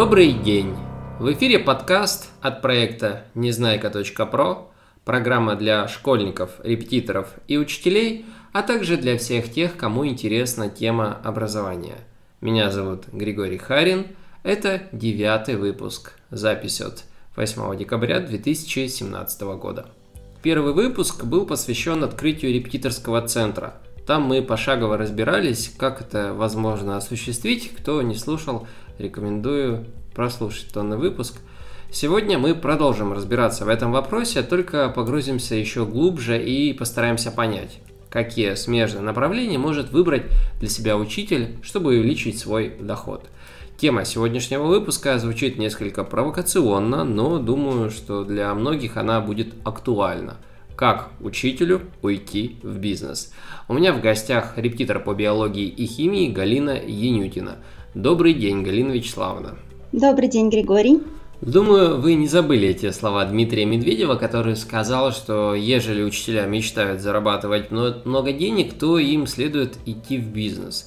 Добрый день! В эфире подкаст от проекта незнайка.про, программа для школьников, репетиторов и учителей, а также для всех тех, кому интересна тема образования. Меня зовут Григорий Харин, это девятый выпуск, запись от 8 декабря 2017 года. Первый выпуск был посвящен открытию репетиторского центра. Там мы пошагово разбирались, как это возможно осуществить. Кто не слушал, рекомендую прослушать данный выпуск. Сегодня мы продолжим разбираться в этом вопросе, только погрузимся еще глубже и постараемся понять, какие смежные направления может выбрать для себя учитель, чтобы увеличить свой доход. Тема сегодняшнего выпуска звучит несколько провокационно, но думаю, что для многих она будет актуальна. Как учителю уйти в бизнес? У меня в гостях репетитор по биологии и химии Галина Янютина. Добрый день, Галина Вячеславовна. Добрый день, Григорий. Думаю, вы не забыли эти слова Дмитрия Медведева, который сказал, что ежели учителя мечтают зарабатывать много денег, то им следует идти в бизнес.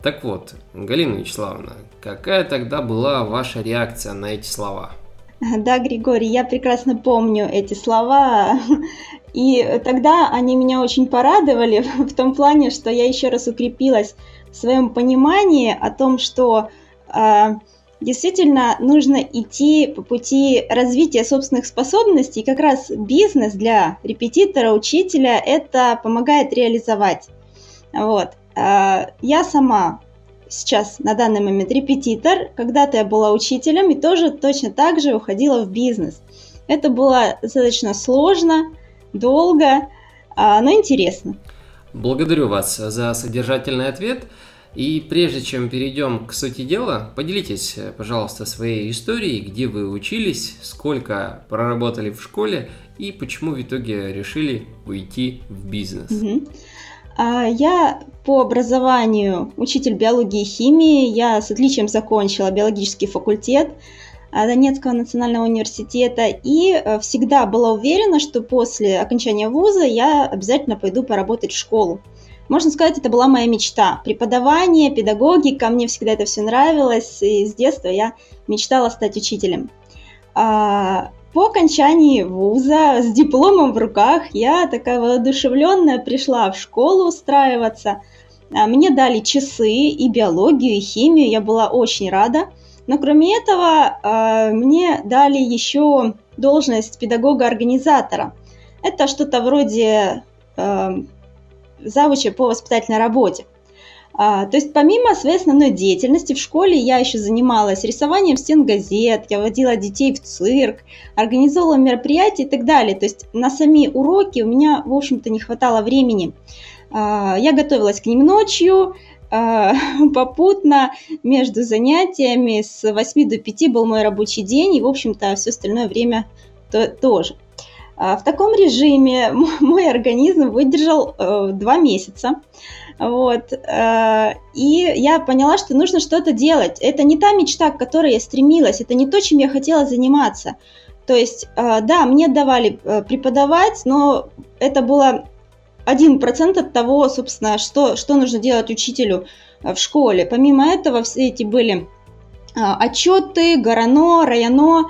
Так вот, Галина Вячеславовна, какая тогда была ваша реакция на эти слова? Да, Григорий, я прекрасно помню эти слова. И тогда они меня очень порадовали в том плане, что я еще раз укрепилась в своем понимании о том, что э, действительно нужно идти по пути развития собственных способностей. Как раз бизнес для репетитора, учителя это помогает реализовать. Вот. А, я сама сейчас на данный момент репетитор. Когда-то я была учителем и тоже точно так же уходила в бизнес. Это было достаточно сложно, долго, а, но интересно. Благодарю вас за содержательный ответ. И прежде чем перейдем к сути дела, поделитесь, пожалуйста, своей историей, где вы учились, сколько проработали в школе и почему в итоге решили уйти в бизнес. Угу. Я по образованию учитель биологии и химии. Я с отличием закончила биологический факультет а, Донецкого национального университета и э, всегда была уверена, что после окончания вуза я обязательно пойду поработать в школу. Можно сказать, это была моя мечта. Преподавание, педагогика, мне всегда это все нравилось, и с детства я мечтала стать учителем. А, по окончании вуза с дипломом в руках я такая воодушевленная пришла в школу устраиваться. А, мне дали часы и биологию, и химию, я была очень рада. Но кроме этого, а, мне дали еще должность педагога-организатора. Это что-то вроде завуча по воспитательной работе. А, то есть помимо своей основной деятельности в школе я еще занималась рисованием стен газет, я водила детей в цирк, организовывала мероприятия и так далее. То есть на сами уроки у меня, в общем-то, не хватало времени. А, я готовилась к ним ночью, а, попутно между занятиями с 8 до 5 был мой рабочий день, и, в общем-то, все остальное время то, тоже. В таком режиме мой организм выдержал э, два месяца. Вот. Э, и я поняла, что нужно что-то делать. Это не та мечта, к которой я стремилась, это не то, чем я хотела заниматься. То есть, э, да, мне давали преподавать, но это было один процент от того, собственно, что, что нужно делать учителю в школе. Помимо этого, все эти были отчеты, горано, районо,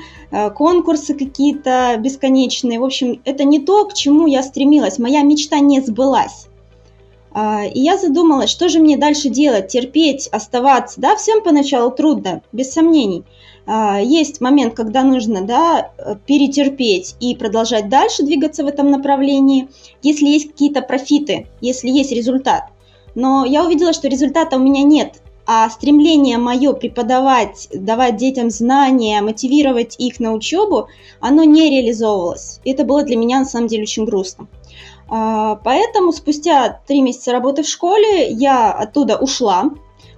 конкурсы какие-то бесконечные. В общем, это не то, к чему я стремилась. Моя мечта не сбылась. А, и я задумалась, что же мне дальше делать, терпеть, оставаться. Да, всем поначалу трудно, без сомнений. А, есть момент, когда нужно да, перетерпеть и продолжать дальше двигаться в этом направлении, если есть какие-то профиты, если есть результат. Но я увидела, что результата у меня нет, а стремление мое преподавать, давать детям знания, мотивировать их на учебу, оно не реализовывалось. Это было для меня на самом деле очень грустно. А, поэтому спустя три месяца работы в школе я оттуда ушла,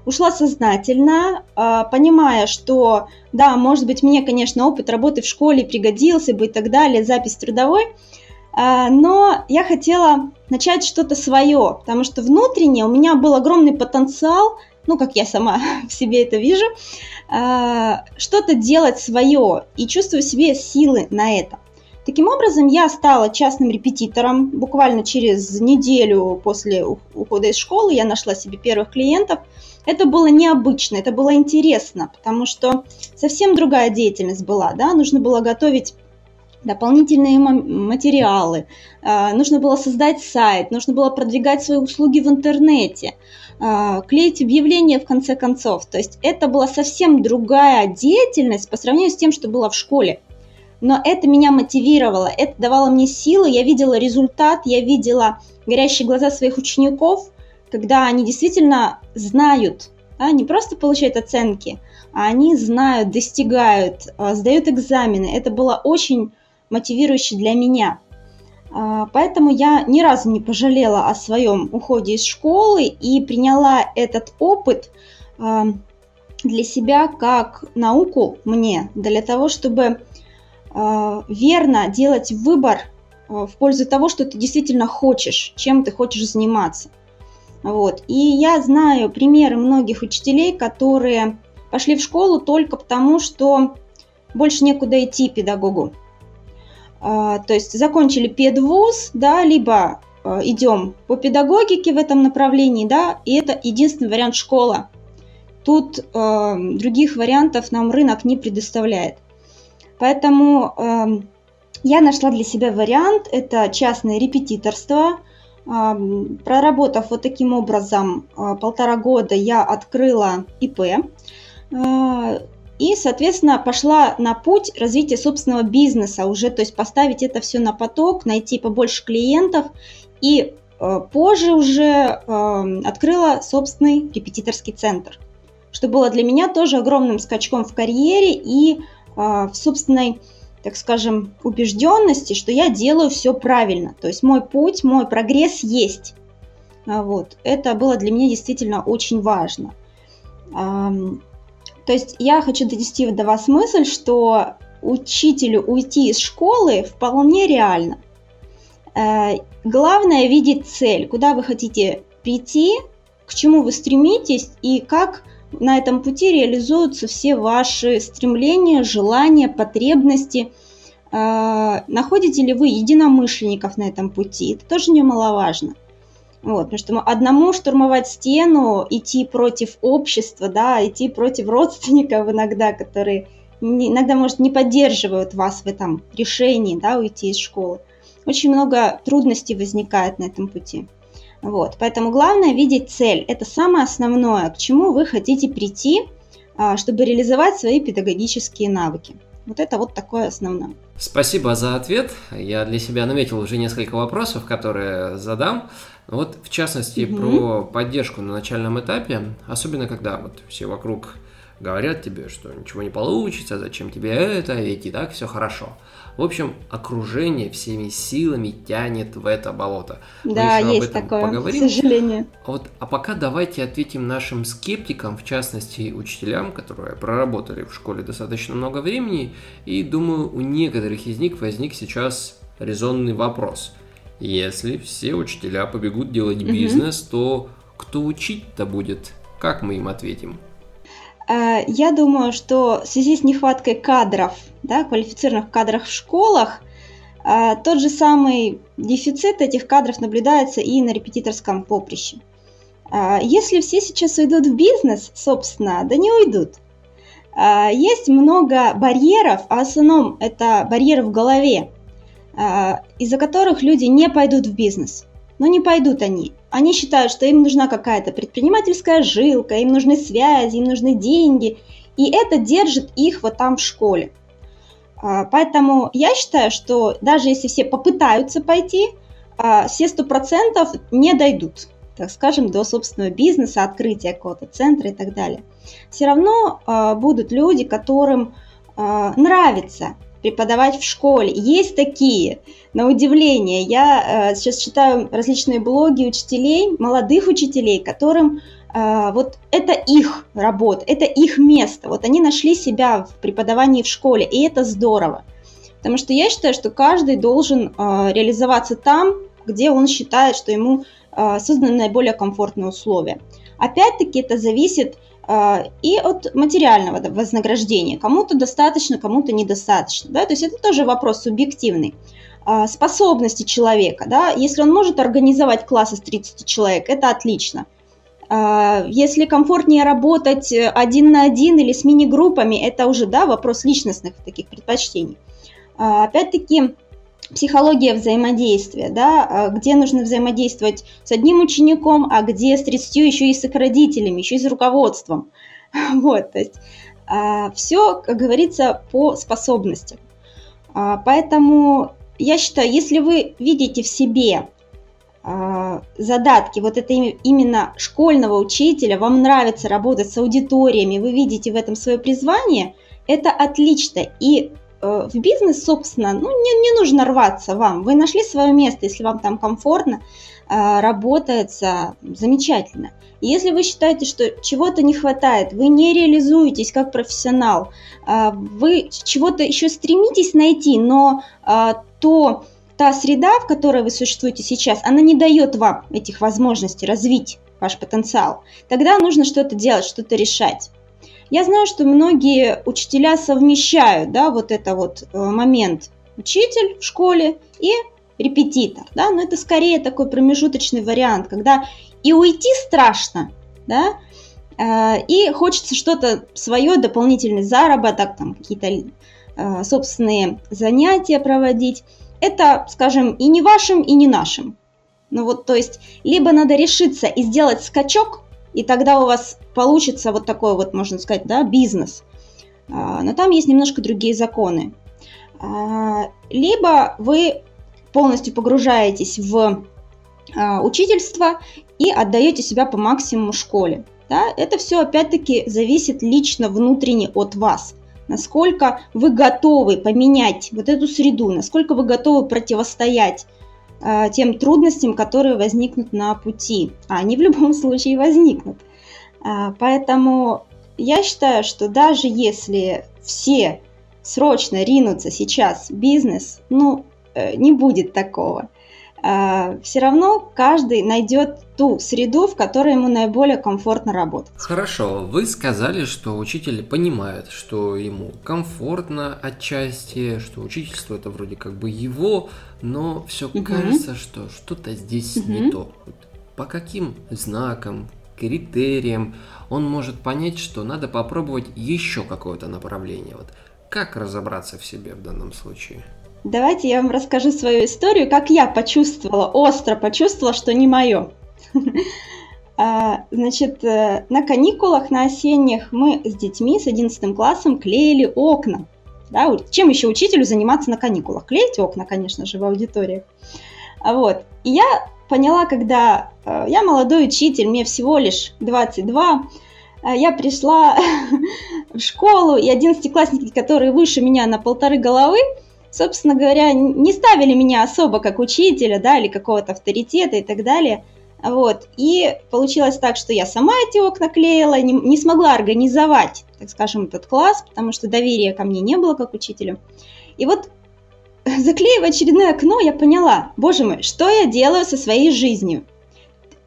ушла сознательно, а, понимая, что да, может быть, мне, конечно, опыт работы в школе пригодился бы и так далее, запись трудовой, а, но я хотела начать что-то свое, потому что внутренне у меня был огромный потенциал, ну, как я сама в себе это вижу, что-то делать свое и чувствую в себе силы на это. Таким образом, я стала частным репетитором. Буквально через неделю после ухода из школы я нашла себе первых клиентов. это было необычно, это было интересно, потому что совсем другая деятельность была, да, нужно было готовить дополнительные материалы, а, нужно было создать сайт, нужно было продвигать свои услуги в интернете, а, клеить объявления в конце концов. То есть это была совсем другая деятельность по сравнению с тем, что было в школе. Но это меня мотивировало, это давало мне силы, я видела результат, я видела горящие глаза своих учеников, когда они действительно знают, да, не просто получают оценки, а они знают, достигают, а, сдают экзамены. Это было очень мотивирующе для меня. А, поэтому я ни разу не пожалела о своем уходе из школы и приняла этот опыт а, для себя как науку мне, для того, чтобы верно делать выбор в пользу того, что ты действительно хочешь, чем ты хочешь заниматься. Вот. И я знаю примеры многих учителей, которые пошли в школу только потому, что больше некуда идти педагогу. А, то есть закончили педвуз, да, либо а, идем по педагогике в этом направлении, да, и это единственный вариант школа. Тут э, других вариантов нам рынок не предоставляет. Поэтому э, я нашла для себя вариант, это частное репетиторство, Проработав вот таким образом а, полтора года, я открыла ИП а, и, соответственно, пошла на путь развития собственного бизнеса уже, то есть поставить это все на поток, найти побольше клиентов и а, позже уже открыла собственный репетиторский центр, что было для меня тоже огромным скачком в карьере и в собственной так скажем, убежденности, что я делаю все правильно. То есть мой путь, мой прогресс есть. А вот. Это было для меня действительно очень важно. То есть я хочу донести до вас мысль, что учителю уйти из школы вполне реально. Э, главное видеть цель, куда вы хотите прийти, к чему вы стремитесь и как на этом пути реализуются все ваши стремления, желания, потребности. А, находите ли вы единомышленников на этом пути? Это тоже немаловажно. Вот, потому что одному штурмовать стену, идти против общества, да, идти против родственников иногда, которые иногда, может, не поддерживают вас в этом решении, да, уйти из школы. Очень много трудностей возникает на этом пути. Вот, поэтому главное видеть цель. Это самое основное, к чему вы хотите прийти, а, чтобы реализовать свои педагогические навыки. Вот это вот такое основное. Спасибо за ответ. Я для себя наметил уже несколько вопросов, которые задам. Вот в частности угу. про поддержку на начальном этапе, особенно когда вот все вокруг говорят тебе, что ничего не получится, зачем тебе это, ведь и так все хорошо. В общем, окружение всеми силами тянет в это болото. Да, Мы есть такое, поговорим. к сожалению. Вот, а пока давайте ответим нашим скептикам, в частности учителям, которые проработали в школе достаточно много времени, и думаю, у некоторых из них возник сейчас резонный вопрос. Если все учителя побегут делать бизнес, угу. то кто учить-то будет? Как мы им ответим? Э, я думаю, что в связи с нехваткой кадров, да, квалифицированных кадров в школах, э, тот же самый дефицит этих кадров наблюдается и на репетиторском поприще. Э, если все сейчас уйдут в бизнес, собственно, да не уйдут. Есть много барьеров, а в основном это барьеры в голове, из-за которых люди не пойдут в бизнес. Но не пойдут они. Они считают, что им нужна какая-то предпринимательская жилка, им нужны связи, им нужны деньги, и это держит их вот там в школе. А, поэтому я считаю, что даже если все попытаются пойти, а, все сто процентов не дойдут, так скажем, до собственного бизнеса, открытия какого-то центра и так далее. Все равно а, будут люди, которым нравится преподавать в школе. Есть такие, на удивление. Я э, сейчас читаю различные блоги учителей, молодых учителей, которым э, вот это их работа, это их место. Вот они нашли себя в преподавании в школе, и это здорово. Потому что я считаю, что каждый должен э, реализоваться там, где он считает, что ему э, созданы наиболее комфортные условия. Опять-таки это зависит и от материального вознаграждения. Кому-то достаточно, кому-то недостаточно. Да? То есть это тоже вопрос субъективный. А, способности человека. Да? Если он может организовать класс из 30 человек, это отлично. А, если комфортнее работать один на один или с мини-группами, это уже да, вопрос личностных таких предпочтений. А, опять-таки, психология взаимодействия, да, а, где нужно взаимодействовать с одним учеником, а где с 30 еще и с их родителями, еще и с руководством. Вот, то есть все, как говорится, по способностям. Поэтому я считаю, если вы видите в себе задатки вот это именно школьного учителя, вам нравится работать с аудиториями, вы видите в этом свое призвание, это отлично. И в бизнес, собственно, ну, не, не нужно рваться вам. Вы нашли свое место, если вам там комфортно, э, работается замечательно. если вы считаете, что чего-то не хватает, вы не реализуетесь как профессионал, э, вы чего-то еще стремитесь найти, но то, та среда, в которой вы существуете сейчас, она не дает вам этих возможностей развить ваш потенциал, тогда нужно что-то делать, что-то решать. Я знаю, что многие учителя совмещают, да, вот это вот э, момент учитель в школе и репетитор, да, но это скорее такой промежуточный вариант, когда и уйти страшно, да, э, и хочется что-то свое, дополнительный заработок, там какие-то э, собственные занятия проводить. Это, скажем, и не вашим, и не нашим. Ну вот, то есть, либо надо решиться и сделать скачок, и тогда у вас получится вот такой вот, можно сказать, да, бизнес. А, но там есть немножко другие законы. А, либо вы полностью погружаетесь в а, учительство и отдаете себя по максимуму школе. Да? Это все опять-таки зависит лично внутренне от вас. Насколько вы готовы поменять вот эту среду, насколько вы готовы противостоять тем трудностям, которые возникнут на пути. А они в любом случае возникнут. А, поэтому я считаю, что даже если все срочно ринутся сейчас в бизнес, ну, э, не будет такого. А, все равно каждый найдет ту среду, в которой ему наиболее комфортно работать. Хорошо, вы сказали, что учитель понимает, что ему комфортно отчасти, что учительство это вроде как бы его, но все угу. кажется, что что-то здесь угу. не то. По каким знакам, критериям он может понять, что надо попробовать еще какое-то направление. Вот как разобраться в себе в данном случае? Давайте я вам расскажу свою историю, как я почувствовала, остро почувствовала, что не мое. А, значит, э, на каникулах, на осенних мы с детьми, с 11 классом клеили окна. Да, чем еще учителю заниматься на каникулах? Клеить окна, конечно же, в аудиториях. Вот. И я поняла, когда э, я молодой учитель, мне всего лишь 22, э, я пришла в школу, и одиннадцатиклассники, которые выше меня на полторы головы, собственно говоря, не ставили меня особо как учителя, да, или какого-то авторитета и так далее. Вот. И получилось так, что я сама эти окна клеила, не, не смогла организовать, так скажем, этот класс, потому что доверия ко мне не было как учителю. И вот заклеивая очередное окно, я поняла, боже мой, что я делаю со своей жизнью.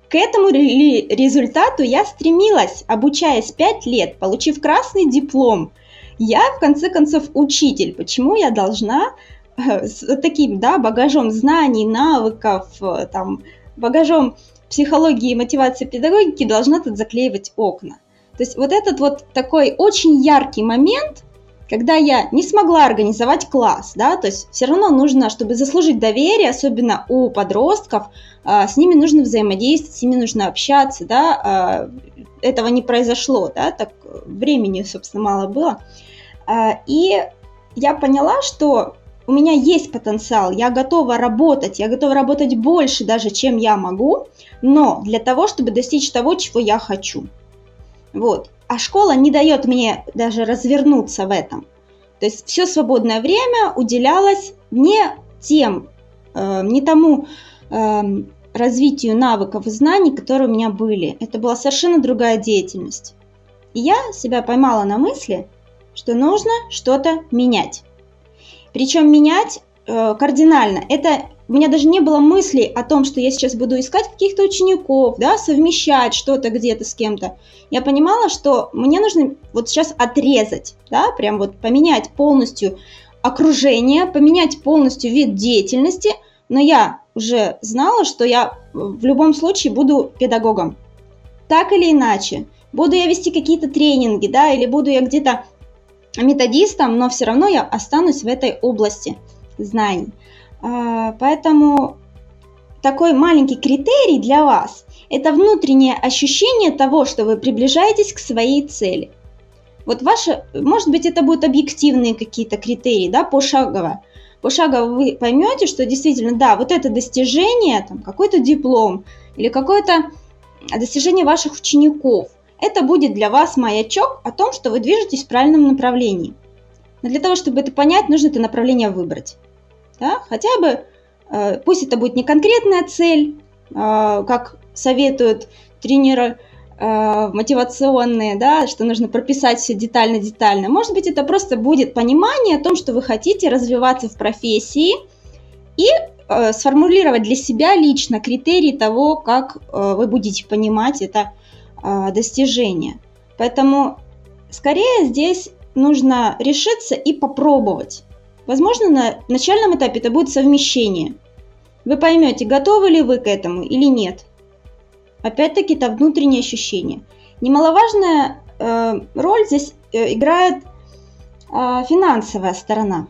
К этому результату я стремилась, обучаясь 5 лет, получив красный диплом. Я, в конце концов, учитель. Почему я должна э, с таким да, багажом знаний, навыков, э, там, багажом психологии, мотивации, педагогики должна тут заклеивать окна? То есть вот этот вот такой очень яркий момент – когда я не смогла организовать класс, да, то есть все равно нужно, чтобы заслужить доверие, особенно у подростков, а, с ними нужно взаимодействовать, с ними нужно общаться, да, а, этого не произошло, да, так времени, собственно, мало было. А, и я поняла, что у меня есть потенциал, я готова работать, я готова работать больше даже, чем я могу, но для того, чтобы достичь того, чего я хочу. Вот а школа не дает мне даже развернуться в этом. То есть все свободное время уделялось не тем, э, не тому э, развитию навыков и знаний, которые у меня были. Это была совершенно другая деятельность. И я себя поймала на мысли, что нужно что-то менять. Причем менять э, кардинально. Это у меня даже не было мыслей о том, что я сейчас буду искать каких-то учеников, да, совмещать что-то где-то с кем-то. Я понимала, что мне нужно вот сейчас отрезать, да, прям вот поменять полностью окружение, поменять полностью вид деятельности, но я уже знала, что я в любом случае буду педагогом. так или иначе, буду я вести какие-то тренинги, да, или буду я где-то методистом, но все равно я останусь в этой области знаний. А, поэтому такой маленький критерий для вас – это внутреннее ощущение того, что вы приближаетесь к своей цели. Вот ваше, может быть, это будут объективные какие-то критерии, да, пошагово. Пошагово вы поймете, что действительно, да, вот это достижение, там, какой-то диплом или какое-то достижение ваших учеников, это будет для вас маячок о том, что вы движетесь в правильном направлении. Но для того, чтобы это понять, нужно это направление выбрать. Да? Хотя бы, э, пусть это будет не конкретная цель, э, как советуют тренеры э, мотивационные, да, что нужно прописать все детально-детально. Может быть, это просто будет понимание о том, что вы хотите развиваться в профессии и э, сформулировать для себя лично критерии того, как э, вы будете понимать это э, достижение. Поэтому скорее здесь нужно решиться и попробовать. Возможно, на начальном этапе это будет совмещение. Вы поймете, готовы ли вы к этому или нет. Опять-таки, это внутреннее ощущение. Немаловажная э, роль здесь э, играет э, финансовая сторона.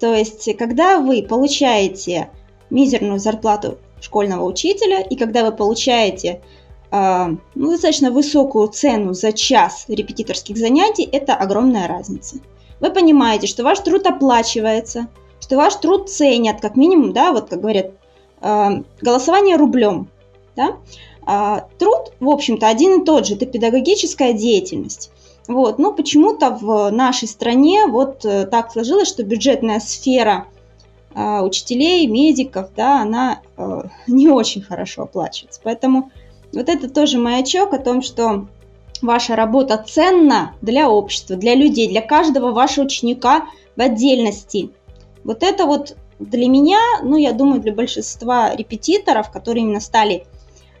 То есть, когда вы получаете мизерную зарплату школьного учителя, и когда вы получаете э, ну, достаточно высокую цену за час репетиторских занятий, это огромная разница. Вы понимаете, что ваш труд оплачивается, что ваш труд ценят, как минимум, да, вот как говорят, э, голосование рублем, да, а, труд, в общем-то, один и тот же, это педагогическая деятельность. Вот, но почему-то в нашей стране вот э, так сложилось, что бюджетная сфера э, учителей, медиков, да, она не очень хорошо оплачивается. Поэтому вот это тоже маячок о том, что ваша работа ценна для общества, для людей, для каждого вашего ученика в отдельности. Вот это вот для меня, ну, я думаю, для большинства репетиторов, которые именно стали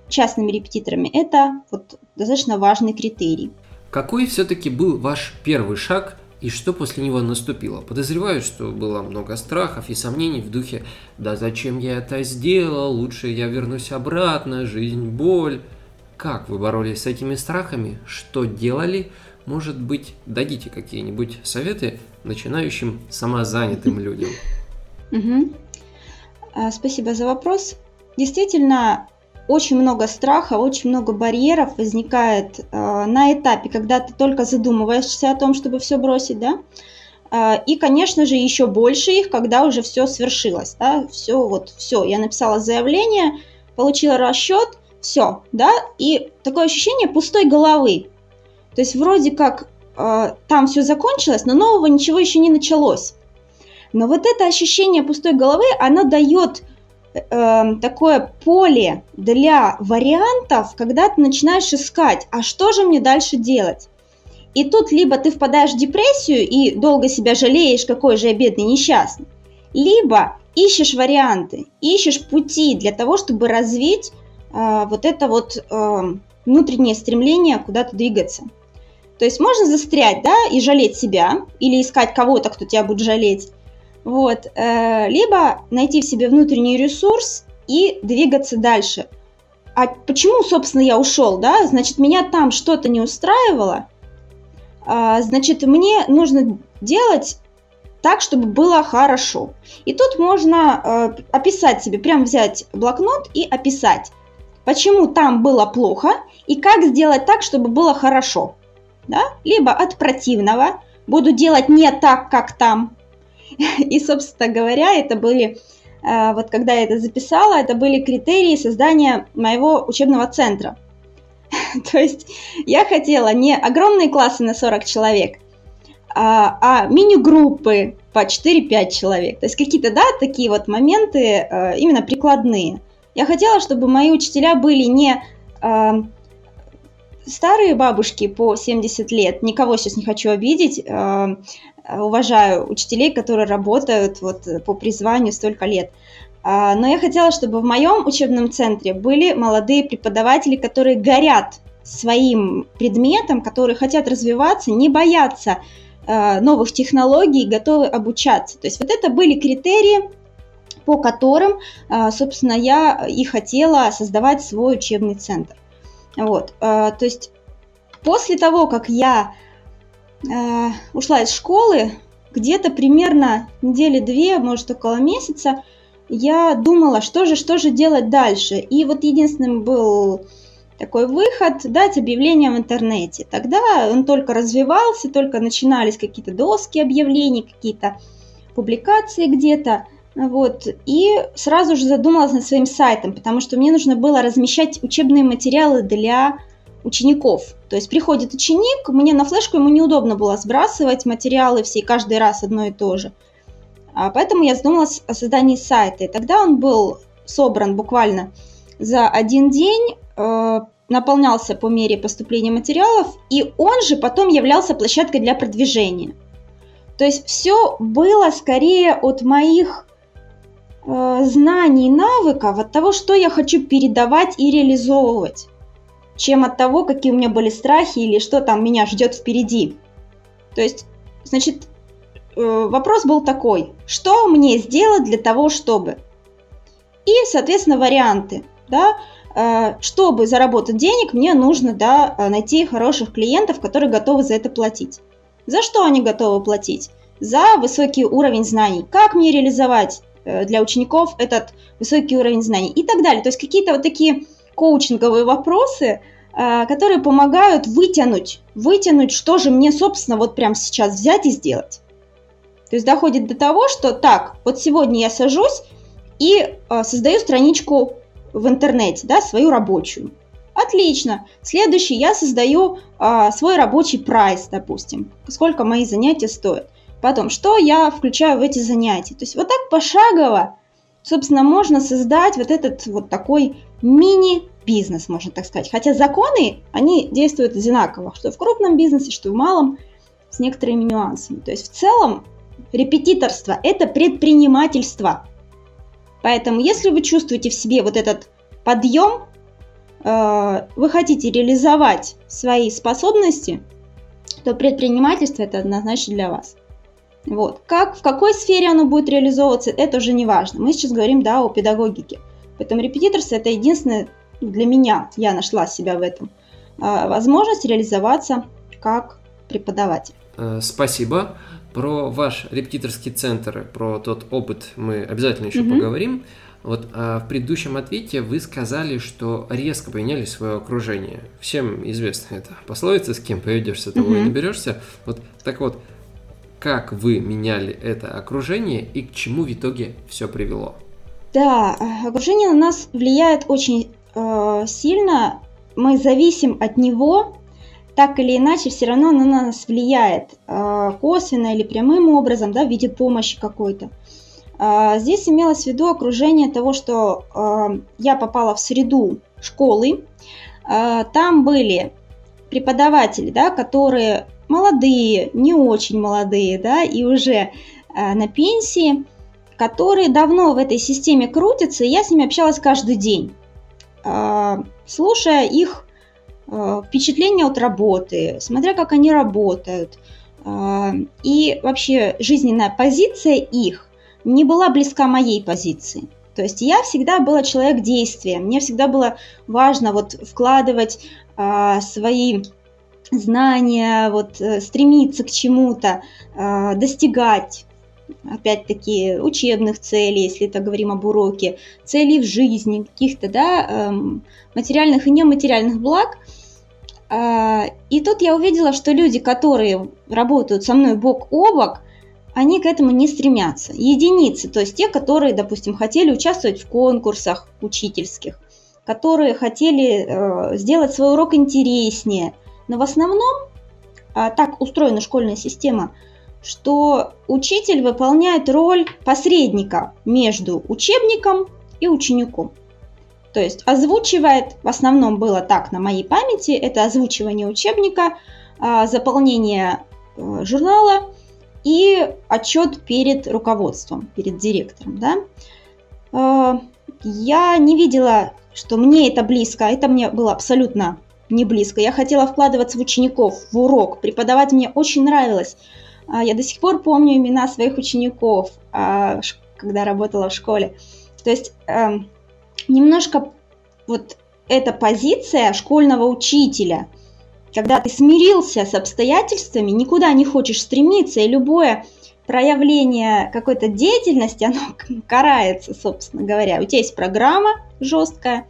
частными репетиторами, это вот достаточно важный критерий. Какой все-таки был ваш первый шаг и что после него наступило? Подозреваю, что было много страхов и сомнений в духе «Да зачем я это сделал? Лучше я вернусь обратно, жизнь, боль». Как вы боролись с этими страхами? Что делали? Может быть, дадите какие-нибудь советы начинающим самозанятым людям? А, спасибо за вопрос. Действительно, очень много страха, очень много барьеров возникает э, на этапе, когда ты только задумываешься о том, чтобы все бросить, да, э, и, конечно же, еще больше их, когда уже все свершилось, да, все, вот, все, я написала заявление, получила расчет, все, да, и такое ощущение пустой головы, то есть вроде как э, там все закончилось, но нового ничего еще не началось. Но вот это ощущение пустой головы, оно дает э, такое поле для вариантов, когда ты начинаешь искать, а что же мне дальше делать? И тут либо ты впадаешь в депрессию и долго себя жалеешь, какой же я бедный несчастный, либо ищешь варианты, ищешь пути для того, чтобы развить вот это вот э, внутреннее стремление куда-то двигаться. То есть можно застрять, да, и жалеть себя, или искать кого-то, кто тебя будет жалеть, вот. Э, либо найти в себе внутренний ресурс и двигаться дальше. А почему, собственно, я ушел, да? Значит, меня там что-то не устраивало. А, значит, мне нужно делать так, чтобы было хорошо. И тут можно э, описать себе, прям взять блокнот и описать, почему там было плохо и как сделать так, чтобы было хорошо. Да? Либо от противного, буду делать не так, как там, И, собственно говоря, это были, э, вот когда я это записала, это были критерии создания моего учебного центра. То есть я хотела не огромные классы на 40 человек, а, а мини-группы по 4-5 человек. То есть какие-то, да, такие вот моменты э, именно прикладные. Я хотела, чтобы мои учителя были не э, старые бабушки по 70 лет, никого сейчас не хочу обидеть, Э, уважаю учителей, которые работают вот по призванию столько лет. А, но я хотела, чтобы в моем учебном центре были молодые преподаватели, которые горят своим предметом, которые хотят развиваться, не боятся э, новых технологий, готовы обучаться. То есть вот это были критерии, по которым, э, собственно, я и хотела создавать свой учебный центр. Вот, э, то есть после того, как я э, ушла из школы, где-то примерно недели две, может около месяца, я думала, что же, что же делать дальше. И вот единственным был такой выход, дать объявление в интернете. Тогда он только развивался, только начинались какие-то доски объявлений, какие-то публикации где-то. Вот. И сразу же задумалась над своим сайтом, потому что мне нужно было размещать учебные материалы для учеников. То есть приходит ученик, мне на флешку ему неудобно было сбрасывать материалы все, каждый раз одно и то же. А поэтому я задумалась о создании сайта. И тогда он был собран буквально за один день, э, наполнялся по мере поступления материалов, и он же потом являлся площадкой для продвижения. То есть все было скорее от моих знаний, навыков, от того, что я хочу передавать и реализовывать, чем от того, какие у меня были страхи или что там меня ждет впереди. То есть, значит, э, вопрос был такой, что мне сделать для того, чтобы? И, соответственно, варианты, да, э, чтобы заработать денег, мне нужно, да, найти хороших клиентов, которые готовы за это платить. За что они готовы платить? За высокий уровень знаний. Как мне реализовать э, для учеников этот высокий уровень знаний и так далее. То есть какие-то вот такие коучинговые вопросы, э, которые помогают вытянуть, вытянуть, что же мне, собственно, вот прямо сейчас взять и сделать. То есть доходит до того, что так, вот сегодня я сажусь и э, создаю страничку в интернете, да, свою рабочую. Отлично. Следующий я создаю а, свой рабочий прайс, допустим, сколько мои занятия стоят. Потом, что я включаю в эти занятия. То есть вот так пошагово, собственно, можно создать вот этот вот такой мини-бизнес, можно так сказать. Хотя законы, они действуют одинаково, что в крупном бизнесе, что в малом, с некоторыми нюансами. То есть в целом репетиторство – это предпринимательство. Поэтому если вы чувствуете в себе вот этот подъем, Э, вы хотите реализовать свои способности, то предпринимательство это однозначно для вас. Вот. Как, в какой сфере оно будет реализовываться, это уже не важно. Мы сейчас говорим да, о педагогике. Поэтому репетиторство это единственное для меня, я нашла себя в этом, э, возможность реализоваться как преподаватель. Э, спасибо. Про ваш репетиторский центр, про тот опыт мы обязательно еще угу. поговорим. Вот а в предыдущем ответе вы сказали, что резко поменяли свое окружение. Всем известно это пословица, с кем поведешься, того mm-hmm. и наберешься. Вот так вот, как вы меняли это окружение и к чему в итоге все привело? Да, окружение на нас влияет очень э, сильно. Мы зависим от него, так или иначе, все равно оно на нас влияет э, косвенно или прямым образом, да, в виде помощи какой-то. А, здесь имелось в виду окружение того, что а, я попала в среду школы. А, там были преподаватели, да, которые молодые, не очень молодые, да, и уже на пенсии, которые давно в этой системе крутятся, и я с ними общалась каждый день, слушая их впечатления от работы, смотря как они работают, и вообще жизненная позиция их не была близка моей позиции. То есть я всегда была человек действия, мне всегда было важно вот вкладывать а, свои знания, вот э, стремиться к чему-то, а, достигать опять-таки учебных целей, если это говорим об уроке, целей в жизни, каких-то да, эм, материальных и нематериальных благ. А, и тут я увидела, что люди, которые работают со мной бок о бок, они к этому не стремятся. Единицы, то есть те, которые, допустим, хотели участвовать в конкурсах учительских, которые хотели э, сделать свой урок интереснее. Но в основном э, так устроена школьная система, что учитель выполняет роль посредника между учебником и учеником. То есть озвучивает, в основном было так на моей памяти, это озвучивание учебника, э, заполнение э, журнала – и отчет перед руководством, перед директором. Да? Э, я не видела, что мне это близко, это мне было абсолютно не близко. Я хотела вкладываться в учеников, в урок, преподавать мне очень нравилось. А, я до сих пор помню имена своих учеников, а, когда работала в школе. То есть эм, немножко вот эта позиция школьного учителя, когда ты смирился с обстоятельствами, никуда не хочешь стремиться, и любое проявление какой-то деятельности, оно карается, собственно говоря. У тебя есть программа жесткая.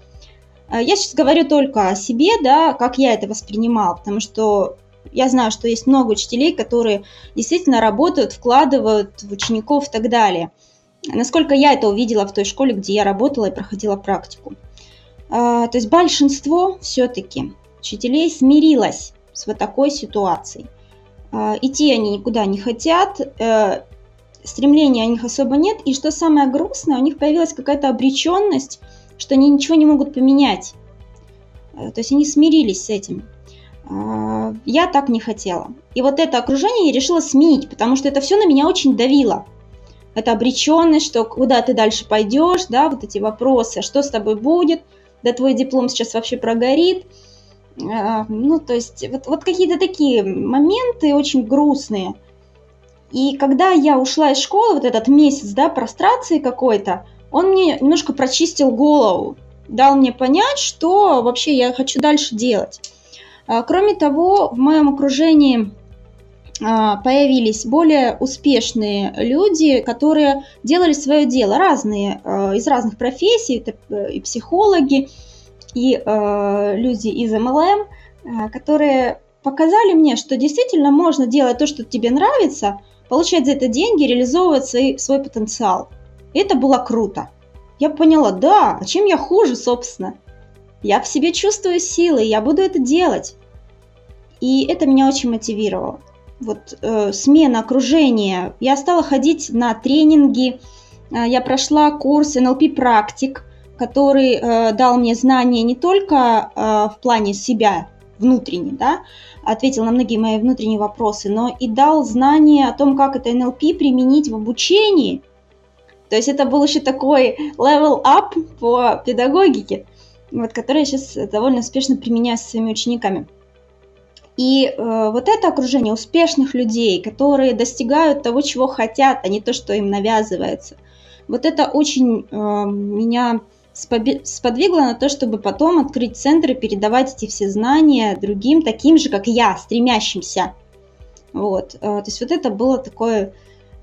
Э, я сейчас говорю только о себе, да, как я это воспринимал, потому что я знаю, что есть много учителей, которые действительно работают, вкладывают в учеников и так далее. Насколько я это увидела в той школе, где я работала и проходила практику. А, то есть большинство все-таки учителей смирилось с вот такой ситуацией. А, идти они никуда не хотят, э, стремления у них особо нет, и что самое грустное, у них появилась какая-то обреченность, что они ничего не могут поменять. Э, то есть они смирились с этим. А, я так не хотела. И вот это окружение я решила сменить, потому что это все на меня очень давило. Это обреченность, что куда ты дальше пойдешь, да, вот эти вопросы, что с тобой будет, да твой диплом сейчас вообще прогорит. А, ну, то есть вот, вот какие-то такие моменты очень грустные. И когда я ушла из школы, вот этот месяц, да, прострации какой-то, он мне немножко прочистил голову, дал мне понять, что вообще я хочу дальше делать. А, кроме того, в моем окружении а, появились более успешные люди, которые делали свое дело, разные, а, из разных профессий, это э, и психологи, и люди из MLM, которые показали мне, что действительно можно делать то, что тебе нравится, получать за это деньги, реализовывать свой, свой потенциал. Это было круто. Я поняла, да, а чем я хуже, собственно? Я в себе чувствую силы, я буду это делать. И это меня очень мотивировало. Вот э, смена окружения. Я стала ходить на тренинги, э, я прошла курс NLP практик, который э, дал мне знания не только э, в плане себя внутренне, да, ответил на многие мои внутренние вопросы, но и дал знания о том, как это NLP применить в обучении. То есть это был еще такой level up по педагогике вот, который я сейчас довольно успешно применяю со своими учениками. И э, вот это окружение успешных людей, которые достигают того, чего хотят, а не то, что им навязывается. Вот это очень э, меня сподвигло на то, чтобы потом открыть центр и передавать эти все знания другим, таким же, как я, стремящимся. Вот, э, то есть вот это было такое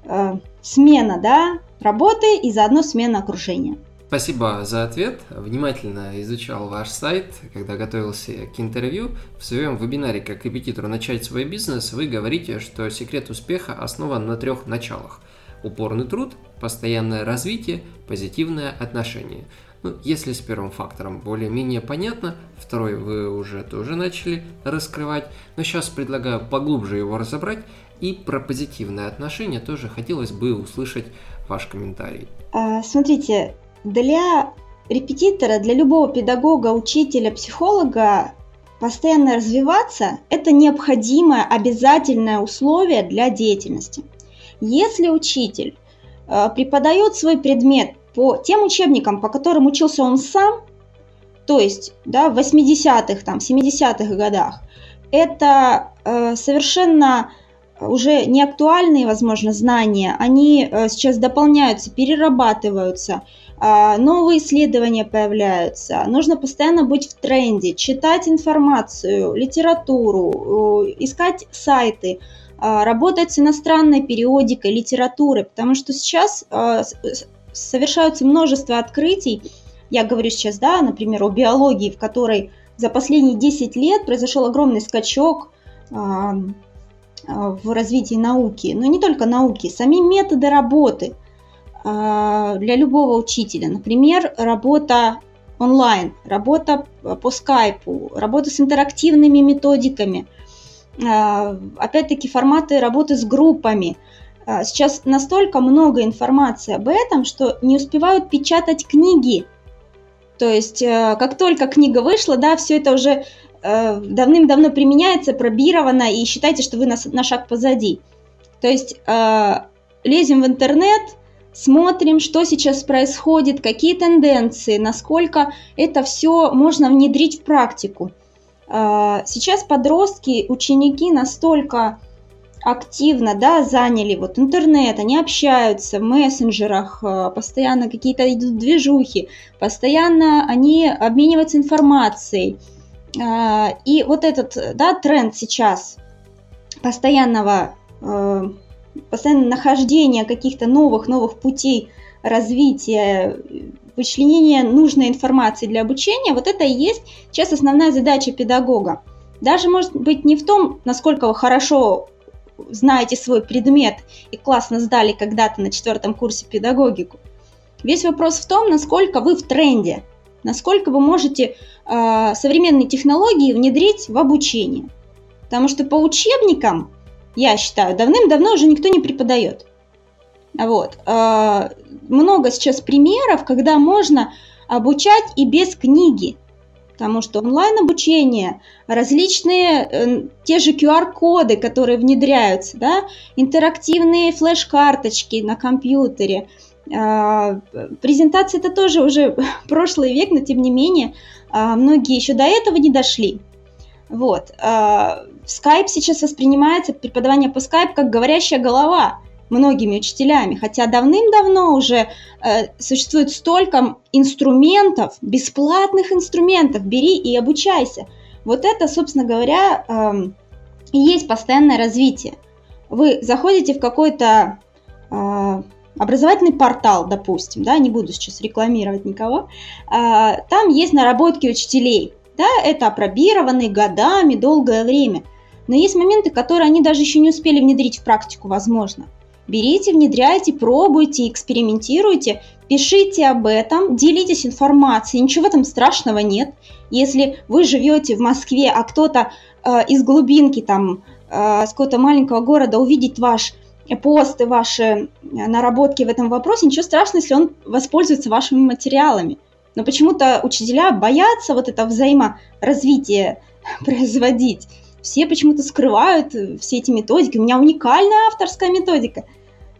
э, смена, да, работы и заодно смена окружения. Спасибо за ответ. Внимательно изучал ваш сайт, когда готовился к интервью. В своем вебинаре «Как репетитору начать свой бизнес» вы говорите, что секрет успеха основан на трех началах. Упорный труд, постоянное развитие, позитивное отношение. Ну, если с первым фактором более-менее понятно, второй вы уже тоже начали раскрывать, но сейчас предлагаю поглубже его разобрать, и про позитивное отношение тоже хотелось бы услышать ваш комментарий. А, смотрите, для репетитора, для любого педагога, учителя, психолога постоянно развиваться – это необходимое, обязательное условие для деятельности. Если учитель э, преподает свой предмет по тем учебникам, по которым учился он сам, то есть да, в 80-х, там, 70-х годах, это э, совершенно уже не актуальные, возможно, знания, они э, сейчас дополняются, перерабатываются – а, новые исследования появляются, нужно постоянно быть в тренде, читать информацию, литературу, искать сайты, а, работать с иностранной периодикой, литературой, потому что сейчас а, совершаются множество открытий, я говорю сейчас, да, например, о биологии, в которой за последние 10 лет произошел огромный скачок в развитии науки, но не только науки, сами методы работы – а, для любого учителя. Например, работа онлайн, работа по скайпу, работа с интерактивными методиками, а, опять-таки форматы работы с группами. А, сейчас настолько много информации об этом, что не успевают печатать книги. То есть, как только книга вышла, да, все это уже давным-давно применяется, пробировано, и считайте, что вы на, на шаг позади. То есть, лезем в интернет, смотрим, что сейчас происходит, какие тенденции, насколько это все можно внедрить в практику. Сейчас подростки, ученики настолько активно, да, заняли вот интернет, они общаются в мессенджерах, э, постоянно какие-то идут движухи, постоянно они обмениваются информацией. А, и вот этот, да, тренд сейчас постоянного, э, постоянного нахождения каких-то новых, новых путей развития, вычленения нужной информации для обучения, вот это и есть сейчас основная задача педагога. Даже, может быть, не в том, насколько хорошо знаете свой предмет и классно сдали когда-то на четвертом курсе педагогику. Весь вопрос в том, насколько вы в тренде, насколько вы можете э, современные технологии внедрить в обучение. Потому что по учебникам, я считаю, давным-давно уже никто не преподает. Вот. Э, много сейчас примеров, когда можно обучать и без книги потому что онлайн-обучение, различные э, те же QR-коды, которые внедряются, да, интерактивные флеш-карточки на компьютере, э, презентация это тоже уже прошлый век, но тем не менее э, многие еще до этого не дошли. Вот. Э, Skype сейчас воспринимается, преподавание по Skype, как говорящая голова – многими учителями, хотя давным-давно уже э, существует столько инструментов, бесплатных инструментов, бери и обучайся. Вот это, собственно говоря, э, и есть постоянное развитие. Вы заходите в какой-то э, образовательный портал, допустим, да, не буду сейчас рекламировать никого, э, там есть наработки учителей, да, это опробированные годами, долгое время. Но есть моменты, которые они даже еще не успели внедрить в практику, возможно. Берите, внедряйте, пробуйте, экспериментируйте, пишите об этом, делитесь информацией, ничего там страшного нет. Если вы живете в Москве, а кто-то э, из глубинки, там, э, с какого-то маленького города увидит ваш пост и ваши э, наработки в этом вопросе, ничего страшного, если он воспользуется вашими материалами. Но почему-то учителя боятся вот это взаиморазвитие производить. Все почему-то скрывают э, все эти методики. У меня уникальная авторская методика.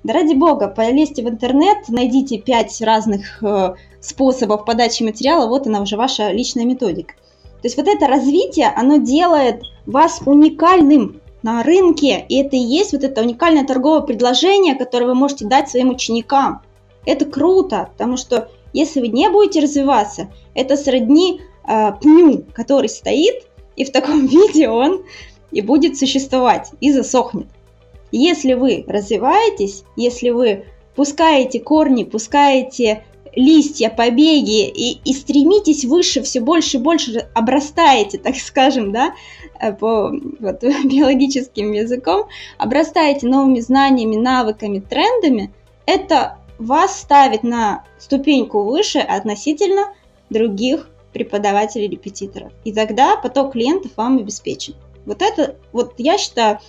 Да ради бога, полезьте в интернет, найдите пять разных э, способов подачи материала, вот она уже ваша личная методика. То есть вот это развитие, оно делает вас уникальным на рынке, и это и есть вот это уникальное торговое предложение, которое вы можете дать своим ученикам. Это круто, потому что если вы не будете развиваться, это сродни э, пню, который стоит и в таком виде он и будет существовать, и засохнет. Если вы развиваетесь, если вы пускаете корни, пускаете листья, побеги и, и стремитесь выше, все больше и больше обрастаете, так скажем, да, э, по вот, биологическим языком, обрастаете новыми знаниями, навыками, трендами, это вас ставит на ступеньку выше относительно других преподавателей, репетиторов. И тогда поток клиентов вам обеспечен. Вот это, вот я считаю,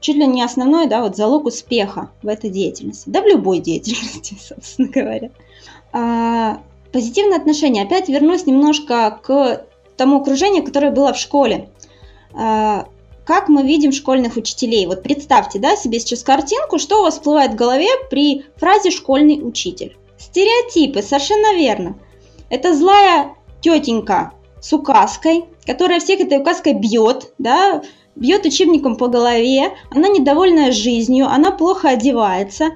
чуть ли не основной, да, вот залог успеха в этой деятельности, да в любой деятельности, собственно говоря. А, позитивное отношение. Опять вернусь немножко к тому окружению, которое было в школе. А, как мы видим школьных учителей? Вот представьте, да, себе сейчас картинку, что у вас всплывает в голове при фразе «школьный учитель». Стереотипы, совершенно верно. Это злая тетенька с указкой, которая всех этой указкой бьет, да, бьет учебником по голове, она недовольная жизнью, она плохо одевается,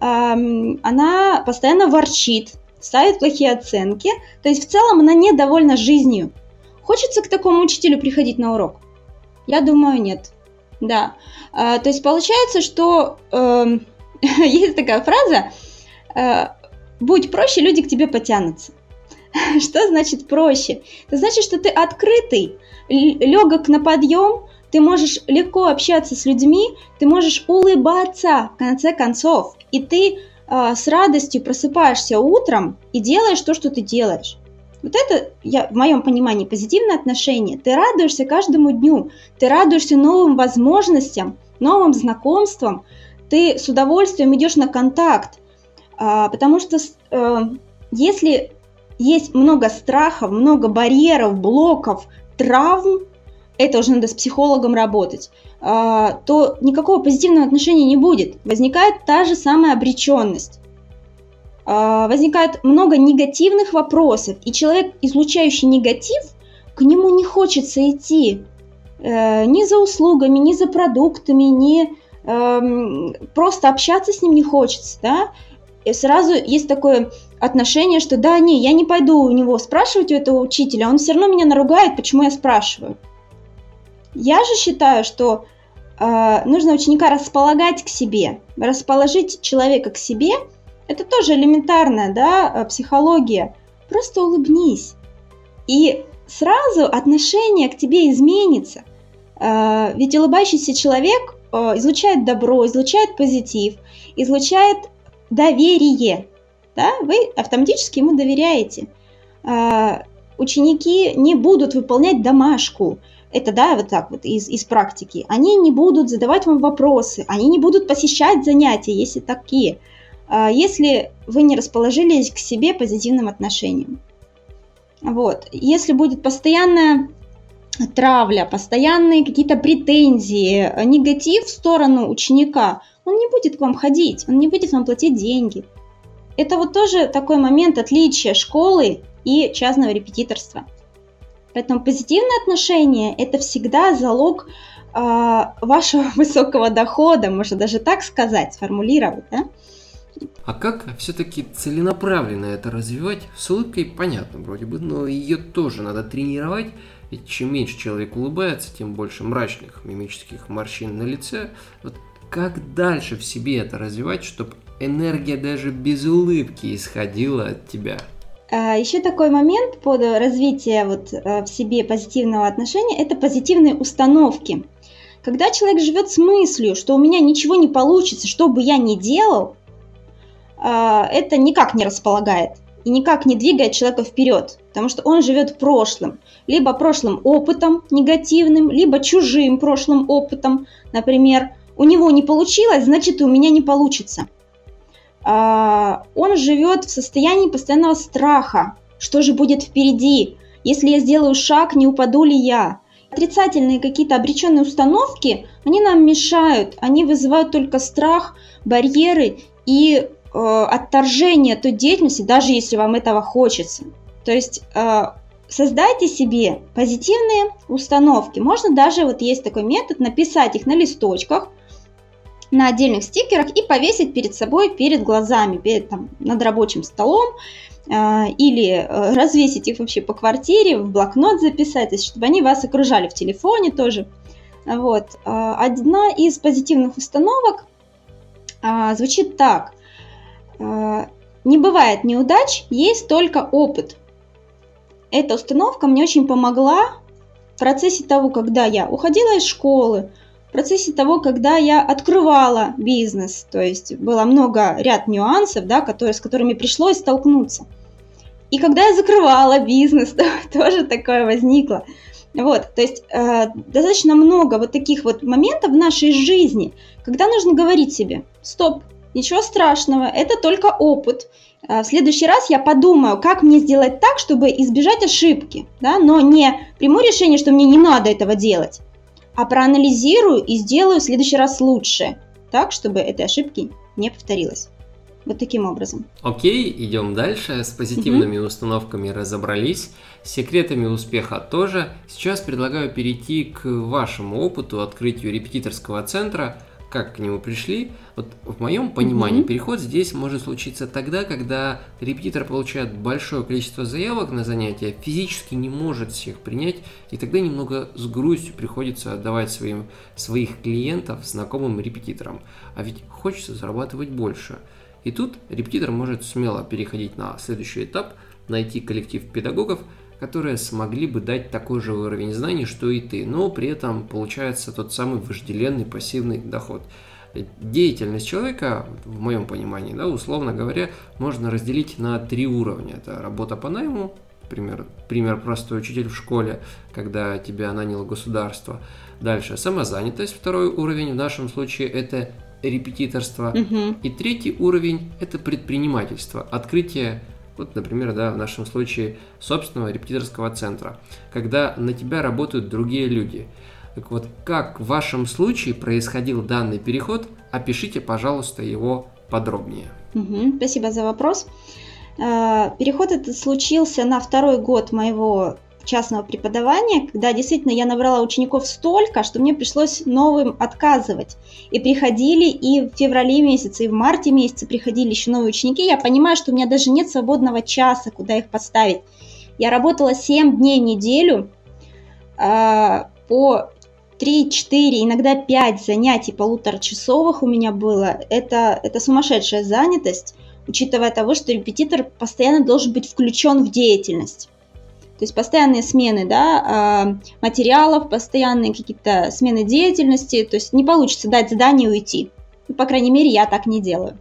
она постоянно ворчит, ставит плохие оценки, то есть в целом она недовольна жизнью. Хочется к такому учителю приходить на урок? Я думаю, нет. Да. А, то есть получается, что э, есть такая фраза, э, будь проще, люди к тебе потянутся. Что значит проще? Это значит, что ты открытый, легок на подъем, ты можешь легко общаться с людьми, ты можешь улыбаться в конце концов, и ты э, с радостью просыпаешься утром и делаешь то, что ты делаешь. Вот это, я, в моем понимании, позитивное отношение. Ты радуешься каждому дню, ты радуешься новым возможностям, новым знакомствам, ты с удовольствием идешь на контакт, а, потому что э, если есть много страхов, много барьеров, блоков, травм, это уже надо с психологом работать, а, то никакого позитивного отношения не будет. Возникает та же самая обреченность. А, возникает много негативных вопросов, и человек, излучающий негатив, к нему не хочется идти э, ни за услугами, ни за продуктами, ни эм, просто общаться с ним не хочется, да, и сразу есть такое отношение, что да, не, я не пойду у него спрашивать у этого учителя, он все равно меня наругает, почему я спрашиваю. Я же считаю, что э, нужно ученика располагать к себе, расположить человека к себе, это тоже элементарная, да, э, психология. Просто улыбнись. И сразу отношение к тебе изменится. Э, ведь улыбающийся человек э, излучает добро, излучает позитив, излучает доверие. Да? Вы автоматически ему доверяете. А, ученики не будут выполнять домашку. Это, да, вот так вот из, из практики. Они не будут задавать вам вопросы, они не будут посещать занятия, если такие, а, если вы не расположились к себе позитивным отношением. Вот. Если будет постоянная травля, постоянные какие-то претензии, негатив в сторону ученика – он не будет к вам ходить, он не будет вам платить деньги. Это вот тоже такой момент отличия школы и частного репетиторства. Поэтому позитивное отношение – это всегда залог э, вашего высокого дохода, можно даже так сказать, сформулировать, да? А как все-таки целенаправленно это развивать? С улыбкой понятно вроде бы, но ее тоже надо тренировать, ведь чем меньше человек улыбается, тем больше мрачных мимических морщин на лице. Вот как дальше в себе это развивать, чтобы энергия даже без улыбки исходила от тебя? А, Еще такой момент под развитие вот э, в себе позитивного отношения – это позитивные установки. Когда человек живет с мыслью, что у меня ничего не получится, что бы я ни делал, а, это никак не располагает и никак не двигает человека вперед, потому что он живет прошлым, либо прошлым опытом негативным, либо чужим прошлым опытом, например, у него не получилось, значит и у меня не получится. А, он живет в состоянии постоянного страха. Что же будет впереди? Если я сделаю шаг, не упаду ли я? Отрицательные какие-то обреченные установки, они нам мешают, они вызывают только страх, барьеры и э, отторжение той деятельности, даже если вам этого хочется. То есть э, создайте себе позитивные установки. Можно даже, вот есть такой метод, написать их на листочках – на отдельных стикерах и повесить перед собой, перед глазами, перед, там, над рабочим столом, э, или э, развесить их вообще по квартире, в блокнот записать, чтобы они вас окружали в телефоне тоже. Вот. Э, одна из позитивных установок звучит так. Не бывает неудач, есть только опыт. Эта установка мне очень помогла в процессе того, когда я уходила из школы, процессе того, когда я открывала бизнес, то есть было много, ряд нюансов, да, которые, с которыми пришлось столкнуться. И когда я закрывала бизнес, то, тоже такое возникло. Вот, то есть э, достаточно много вот таких вот моментов в нашей жизни, когда нужно говорить себе, стоп, ничего страшного, это только опыт. Э, в следующий раз я подумаю, как мне сделать так, чтобы избежать ошибки, да, но не приму решение, что мне не надо этого делать, а проанализирую и сделаю в следующий раз лучше, так, чтобы этой ошибки не повторилось. Вот таким образом. Окей, идем дальше. С позитивными угу. установками разобрались. С секретами успеха тоже. Сейчас предлагаю перейти к вашему опыту открытию репетиторского центра – как к нему пришли. Вот в моем понимании mm-hmm. переход здесь может случиться тогда, когда репетитор получает большое количество заявок на занятия, физически не может всех принять, и тогда немного с грустью приходится отдавать своим, своих клиентов знакомым репетиторам. А ведь хочется зарабатывать больше. И тут репетитор может смело переходить на следующий этап, найти коллектив педагогов – которые смогли бы дать такой же уровень знаний, что и ты, но при этом получается тот самый вожделенный пассивный доход. Деятельность человека, в моем понимании, да, условно говоря, можно разделить на три уровня. Это работа по найму, пример, пример простой учитель в школе, когда тебя наняло государство. Дальше самозанятость, второй уровень, в нашем случае это репетиторство. Угу. И третий уровень это предпринимательство, открытие вот, например, да, в нашем случае собственного репетиторского центра, когда на тебя работают другие люди. Так вот, как в вашем случае происходил данный переход, опишите, пожалуйста, его подробнее. Угу, спасибо за вопрос. А, переход этот случился на второй год моего частного преподавания, когда действительно я набрала учеников столько, что мне пришлось новым отказывать. И приходили и в феврале месяце, и в марте месяце приходили еще новые ученики. Я понимаю, что у меня даже нет свободного часа, куда их подставить. Я работала 7 дней в неделю э, по 3, 4, иногда 5 занятий полуторачасовых у меня было. Это, это сумасшедшая занятость, учитывая того, что репетитор постоянно должен быть включен в деятельность. То есть постоянные смены да, а, материалов, постоянные какие-то смены деятельности. То есть не получится дать задание и уйти. Ну, по крайней мере, я так не делаю.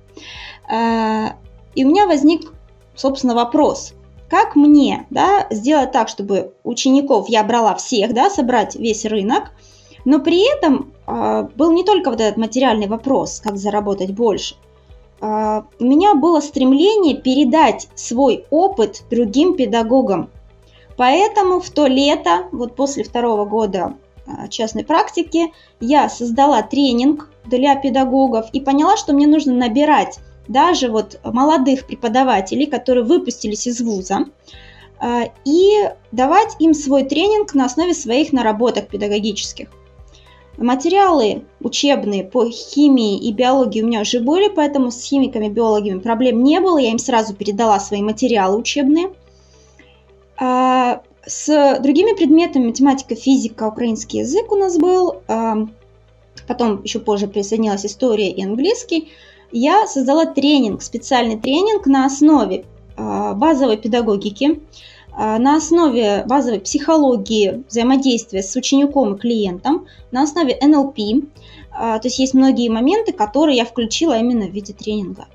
А, и у меня возник, собственно, вопрос. Как мне да, сделать так, чтобы учеников я брала всех, да, собрать весь рынок, но при этом э, был не только вот этот материальный вопрос, как заработать больше. У меня было стремление передать свой опыт другим педагогам, Поэтому в то лето, вот после второго года а, частной практики, я создала тренинг для педагогов и поняла, что мне нужно набирать даже вот молодых преподавателей, которые выпустились из вуза, а, и давать им свой тренинг на основе своих наработок педагогических. Материалы учебные по химии и биологии у меня уже были, поэтому с химиками, биологами проблем не было. Я им сразу передала свои материалы учебные – с другими предметами математика, физика, украинский язык у нас был, а, потом еще позже присоединилась история и английский, я создала тренинг, специальный тренинг на основе а, базовой педагогики, на основе базовой психологии взаимодействия с учеником и клиентом, на основе НЛП. То есть есть многие моменты, которые я включила именно в виде тренинга.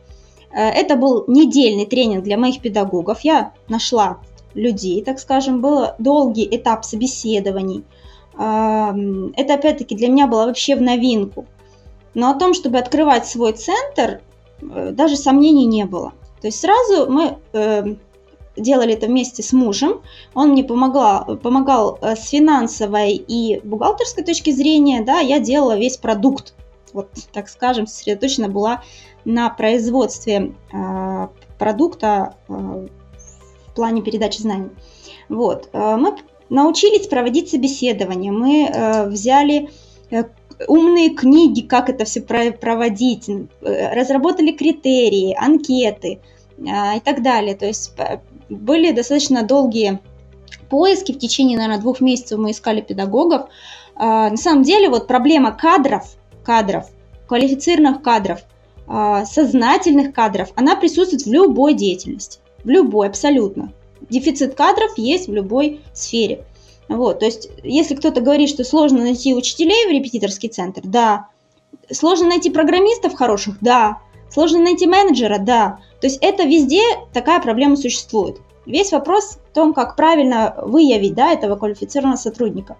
Это был недельный тренинг для моих педагогов. Я нашла людей, так скажем, был долгий этап собеседований. Это, опять-таки, для меня было вообще в новинку. Но о том, чтобы открывать свой центр, э, даже сомнений не было. То есть сразу мы э, делали это вместе с мужем. Он мне помогал, помогал э, с финансовой и бухгалтерской точки зрения. Да, я делала весь продукт. Вот, так скажем, сосредоточена была на производстве продукта плане передачи знаний. Вот. Э, мы научились проводить собеседования, мы э, взяли э, умные книги, как это все проводить, разработали критерии, анкеты и так далее. То есть были достаточно долгие поиски, в течение, наверное, двух месяцев мы искали педагогов. На самом деле вот проблема кадров, кадров, квалифицированных кадров, сознательных кадров, она присутствует в любой деятельности в любой абсолютно. Дефицит кадров есть в любой сфере. Вот, то есть, если кто-то говорит, что сложно найти учителей в репетиторский центр, да. Сложно найти программистов хороших, да. Сложно найти менеджера, да. То есть это везде такая проблема существует. Весь вопрос в том, как правильно выявить да, этого квалифицированного сотрудника.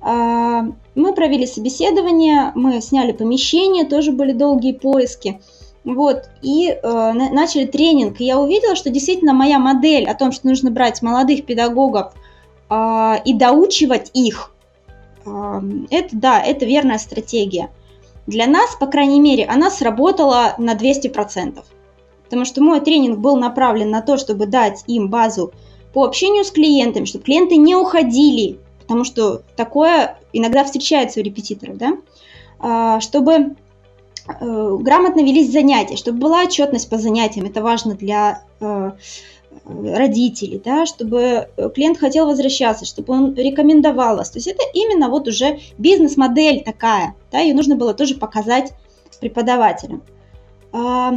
А, мы провели собеседование, мы сняли помещение, тоже были долгие поиски. Вот, и э, начали тренинг. И я увидела, что действительно моя модель о том, что нужно брать молодых педагогов э, и доучивать их, э, это да, это верная стратегия. Для нас, по крайней мере, она сработала на 200%. Потому что мой тренинг был направлен на то, чтобы дать им базу по общению с клиентами, чтобы клиенты не уходили, потому что такое иногда встречается у репетиторов, да, а, чтобы грамотно велись занятия, чтобы была отчетность по занятиям, это важно для э, родителей, да, чтобы клиент хотел возвращаться, чтобы он рекомендовал вас. То есть это именно вот уже бизнес-модель такая, да, ее нужно было тоже показать преподавателям. А,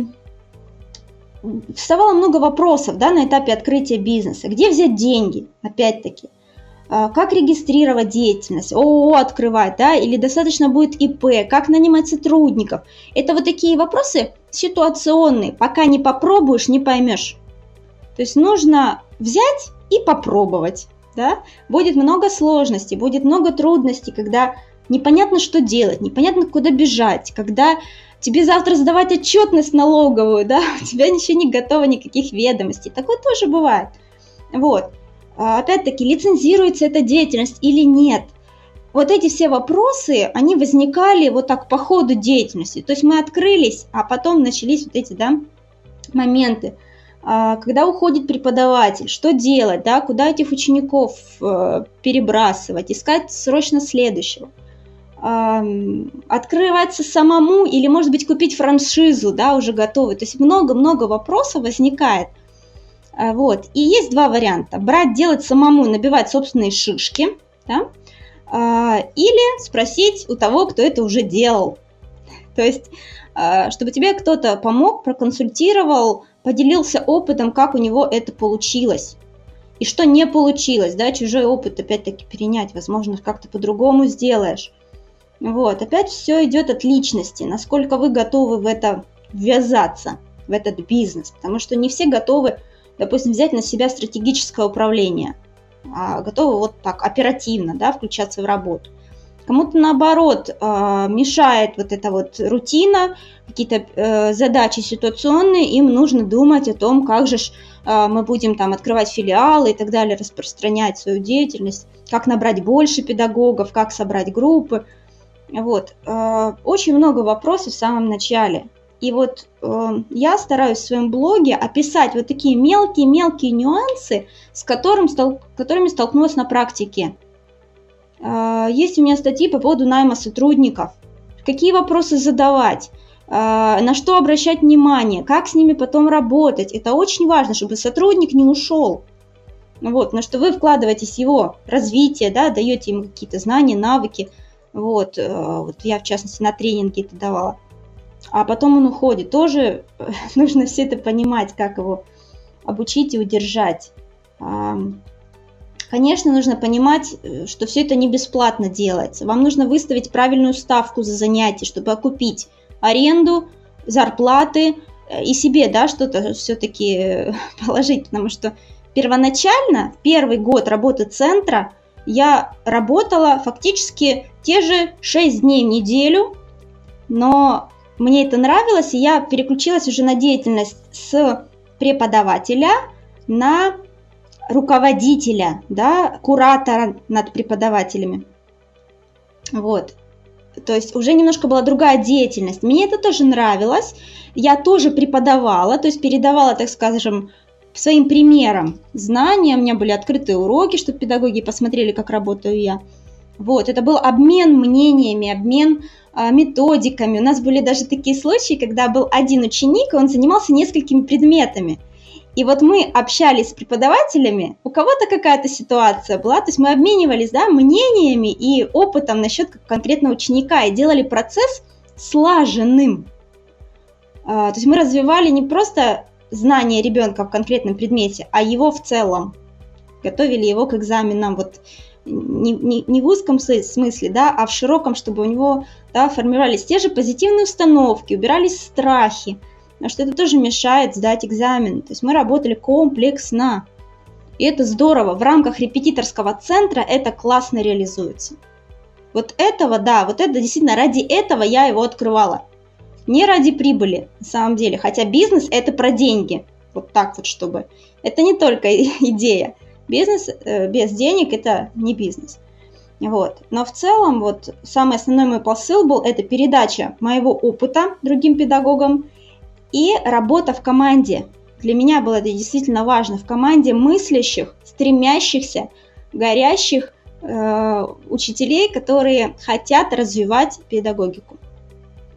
вставало много вопросов да, на этапе открытия бизнеса. Где взять деньги, опять-таки? А, как регистрировать деятельность, ООО открывать, да, или достаточно будет ИП, как нанимать сотрудников. Это вот такие вопросы ситуационные, пока не попробуешь, не поймешь. То есть нужно взять и попробовать, да. Будет много сложностей, будет много трудностей, когда непонятно, что делать, непонятно, куда бежать, когда тебе завтра сдавать отчетность налоговую, да, у тебя еще не готово никаких ведомостей. Такое тоже бывает. Вот. А, опять-таки, лицензируется эта деятельность или нет. Вот эти все вопросы, они возникали вот так по ходу деятельности. То есть мы открылись, а потом начались вот эти да, моменты. А, когда уходит преподаватель, что делать, да, куда этих учеников э, перебрасывать, искать срочно следующего. Открываться самому или, может быть, купить франшизу, да, уже готовую. То есть много-много вопросов возникает. А, вот. И есть два варианта. Брать, делать самому, набивать собственные шишки, да, а, или спросить у того, кто это уже делал. То есть, чтобы тебе кто-то помог, проконсультировал, поделился опытом, как у него это получилось. И что не получилось, да, чужой опыт опять-таки перенять, возможно, как-то по-другому сделаешь. Вот, опять все идет от личности, насколько вы готовы в это ввязаться, в этот бизнес, потому что не все готовы, допустим, взять на себя стратегическое управление, а готовы вот так оперативно, да, включаться в работу. Кому-то наоборот а, мешает вот эта вот рутина, какие-то э, задачи ситуационные, им нужно думать о том, как же а, мы будем там открывать филиалы и так далее, распространять свою деятельность, как набрать больше педагогов, как собрать группы. Вот. А, очень много вопросов в самом начале. И вот э, я стараюсь в своем блоге описать вот такие мелкие-мелкие нюансы, с которым, стол, которыми столкнулась на практике. А, есть у меня статьи по поводу найма сотрудников. Какие вопросы задавать? А, на что обращать внимание? Как с ними потом работать? Это очень важно, чтобы сотрудник не ушел. Вот, на что вы вкладываетесь его развитие, да, даете ему какие-то знания, навыки. Вот, э, вот я, в частности, на тренинге это давала. А потом он уходит. Тоже нужно все это понимать, как его обучить и удержать. Конечно, нужно понимать, э, что все это не бесплатно делается. Вам нужно выставить правильную ставку за занятие, чтобы окупить аренду, зарплаты э, и себе, да, что-то все-таки э, положить, потому что первоначально, первый год работы центра, я работала фактически те же 6 дней в неделю, но мне это нравилось, и я переключилась уже на деятельность с преподавателя на руководителя, да, куратора над преподавателями. Вот. То есть уже немножко была другая деятельность. Мне это тоже нравилось. Я тоже преподавала, то есть передавала, так скажем, своим примером знания. У меня были открытые уроки, чтобы педагоги посмотрели, как работаю я. Вот, это был обмен мнениями, обмен а, методиками. У нас были даже такие случаи, когда был один ученик, и он занимался несколькими предметами. И вот мы общались с преподавателями, у кого-то какая-то ситуация была, то есть мы обменивались да, мнениями и опытом насчет конкретного ученика и делали процесс слаженным. А, то есть мы развивали не просто знания ребенка в конкретном предмете, а его в целом. Готовили его к экзаменам вот не, не, не в узком смысле, да, а в широком, чтобы у него да, формировались те же позитивные установки, убирались страхи, что это тоже мешает сдать экзамен. То есть мы работали комплексно. И это здорово. В рамках репетиторского центра это классно реализуется. Вот этого, да, вот это действительно ради этого я его открывала. Не ради прибыли, на самом деле. Хотя бизнес это про деньги. Вот так вот, чтобы. Это не только идея. Бизнес э, без денег это не бизнес. Вот. Но в целом, вот самый основной мой посыл был это передача моего опыта другим педагогам и работа в команде. Для меня было это действительно важно. В команде мыслящих, стремящихся, горящих э, учителей, которые хотят развивать педагогику.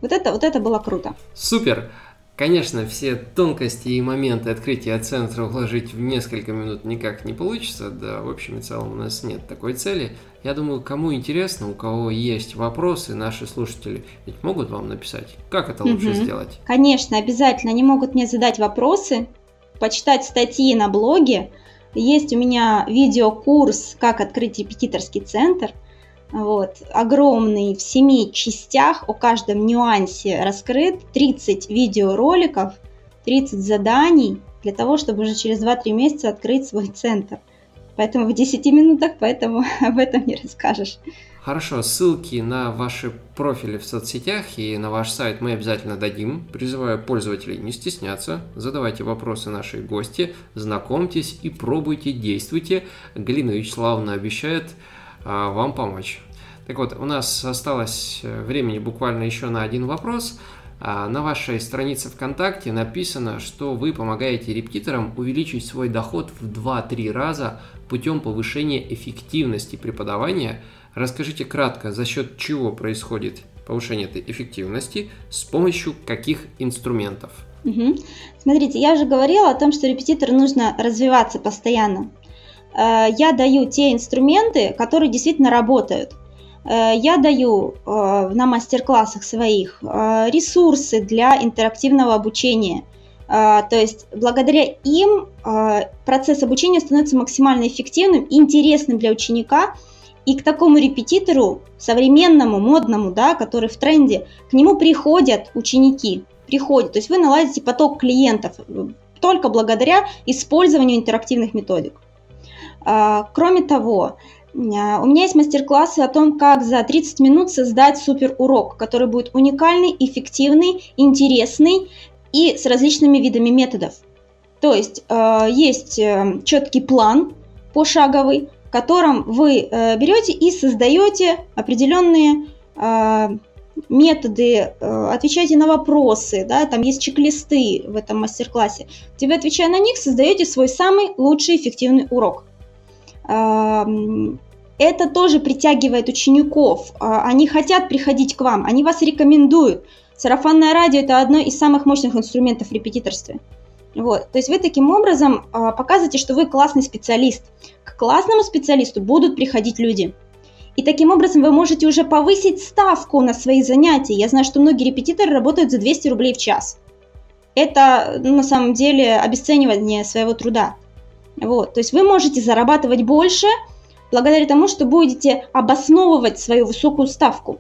Вот это, вот это было круто. Супер! Конечно, все тонкости и моменты открытия центра уложить в несколько минут никак не получится, да, в общем и целом у нас нет такой цели. Я думаю, кому интересно, у кого есть вопросы, наши слушатели ведь могут вам написать, как это лучше угу. сделать. Конечно, обязательно, они могут мне задать вопросы, почитать статьи на блоге. Есть у меня видеокурс «Как открыть репетиторский центр», вот, огромный, в семи частях, о каждом нюансе раскрыт, 30 видеороликов, 30 заданий для того, чтобы уже через 2-3 месяца открыть свой центр. Поэтому в 10 минутах, поэтому об этом не расскажешь. Хорошо, ссылки на ваши профили в соцсетях и на ваш сайт мы обязательно дадим. Призываю пользователей не стесняться, задавайте вопросы нашей гости, знакомьтесь и пробуйте, действуйте. Галина Вячеславовна обещает вам помочь. Так вот, у нас осталось э, времени буквально еще на один вопрос. А на вашей странице ВКонтакте написано, что вы помогаете репетиторам увеличить свой доход в 2-3 раза путем повышения эффективности преподавания. Расскажите кратко, за счет чего происходит повышение этой эффективности, с помощью каких инструментов? Угу. Смотрите, я уже говорила о том, что репетитору нужно развиваться постоянно. Э, я даю те инструменты, которые действительно работают. Э, я даю э, на мастер-классах своих ресурсы для интерактивного обучения. То есть благодаря им процесс обучения становится максимально эффективным интересным для ученика. И к такому репетитору, современному, модному, да, который в тренде, к нему приходят ученики, приходят. То есть вы наладите поток клиентов только благодаря использованию интерактивных методик. Кроме того, а, у меня есть мастер-классы о том, как за 30 минут создать супер урок, который будет уникальный, эффективный, интересный и с различными видами методов. То есть э, есть э, четкий план пошаговый, в котором вы э, берете и создаете определенные методы, отвечаете на вопросы, да, там есть чек-листы в этом мастер-классе, вы, отвечая на них, создаете свой самый лучший эффективный урок это тоже притягивает учеников. А, они хотят приходить к вам, они вас рекомендуют. Сарафанное радио – это одно из самых мощных инструментов в репетиторстве. Вот. То есть вы таким образом а, показываете, что вы классный специалист. К классному специалисту будут приходить люди. И таким образом вы можете уже повысить ставку на свои занятия. Я знаю, что многие репетиторы работают за 200 рублей в час. Это ну, на самом деле обесценивание своего труда. Вот. То есть вы можете зарабатывать больше благодаря тому, что будете обосновывать свою высокую ставку.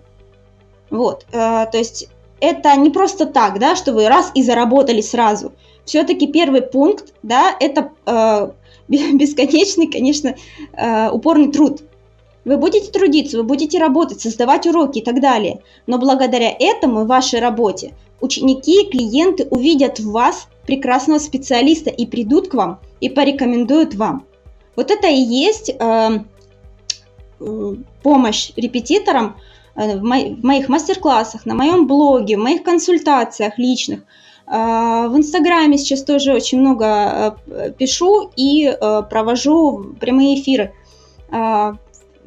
Вот. Э, то есть это не просто так, да, что вы раз и заработали сразу. Все-таки первый пункт, да, это э, бесконечный, конечно, э, упорный труд. Вы будете трудиться, вы будете работать, создавать уроки и так далее. Но благодаря этому, вашей работе, ученики, клиенты увидят в вас прекрасного специалиста и придут к вам и порекомендуют вам. Вот это и есть э, помощь репетиторам э, в, мо- в моих мастер-классах, на моем блоге, в моих консультациях личных. Э, в Инстаграме сейчас тоже очень много э, пишу и э, провожу прямые эфиры. Э,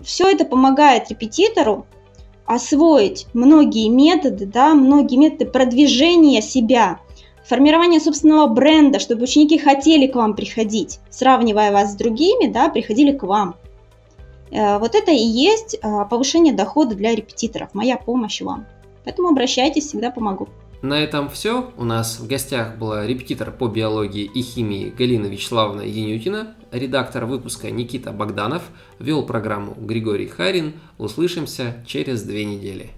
все это помогает репетитору освоить многие методы, да, многие методы продвижения себя, формирование собственного бренда, чтобы ученики хотели к вам приходить, сравнивая вас с другими, да, приходили к вам. Э, вот это и есть э, повышение дохода для репетиторов, моя помощь вам. Поэтому обращайтесь, всегда помогу. На этом все. У нас в гостях была репетитор по биологии и химии Галина Вячеславовна Янютина, редактор выпуска Никита Богданов, вел программу Григорий Харин. Услышимся через две недели.